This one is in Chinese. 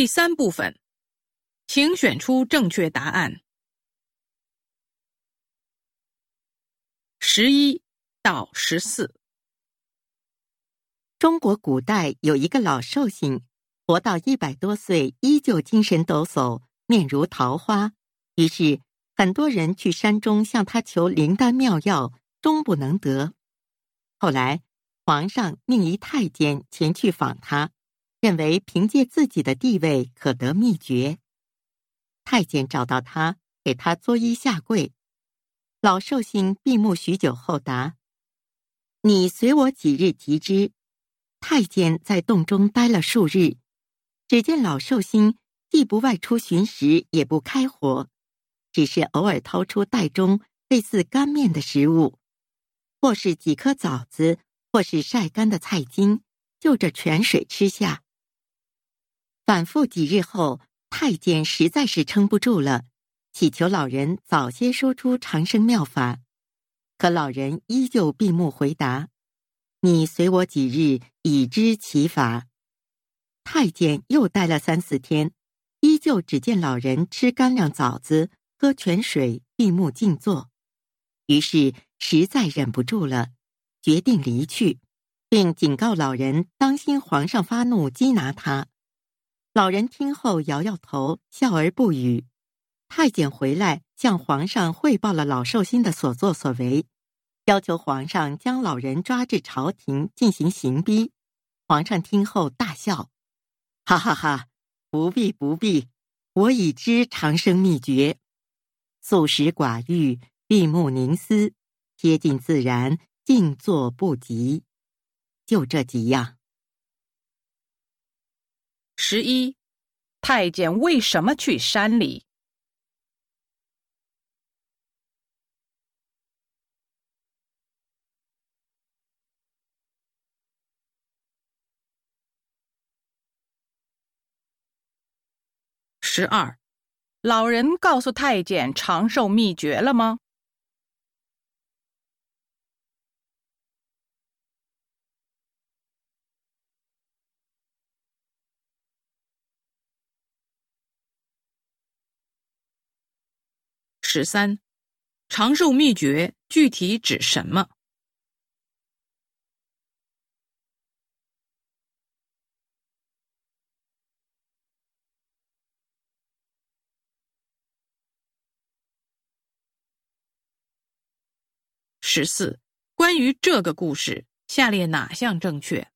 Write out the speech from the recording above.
第三部分，请选出正确答案。十一到十四。中国古代有一个老寿星，活到一百多岁，依旧精神抖擞，面如桃花。于是很多人去山中向他求灵丹妙药，终不能得。后来。皇上命一太监前去访他，认为凭借自己的地位可得秘诀。太监找到他，给他作揖下跪。老寿星闭目许久后答：“你随我几日即知。”太监在洞中待了数日，只见老寿星既不外出寻食，也不开火，只是偶尔掏出袋中类似干面的食物，或是几颗枣子。或是晒干的菜茎，就着泉水吃下。反复几日后，太监实在是撑不住了，祈求老人早些说出长生妙法。可老人依旧闭目回答：“你随我几日，已知其法。”太监又待了三四天，依旧只见老人吃干粮枣子，喝泉水，闭目静坐。于是实在忍不住了。决定离去，并警告老人当心皇上发怒缉拿他。老人听后摇摇头，笑而不语。太监回来向皇上汇报了老寿星的所作所为，要求皇上将老人抓至朝廷进行刑逼。皇上听后大笑：“哈哈哈，不必不必，我已知长生秘诀，素食寡欲，闭目凝思，贴近自然。”静坐不急，就这几样。十一，太监为什么去山里？十二，老人告诉太监长寿秘诀了吗？十三，长寿秘诀具体指什么？十四，关于这个故事，下列哪项正确？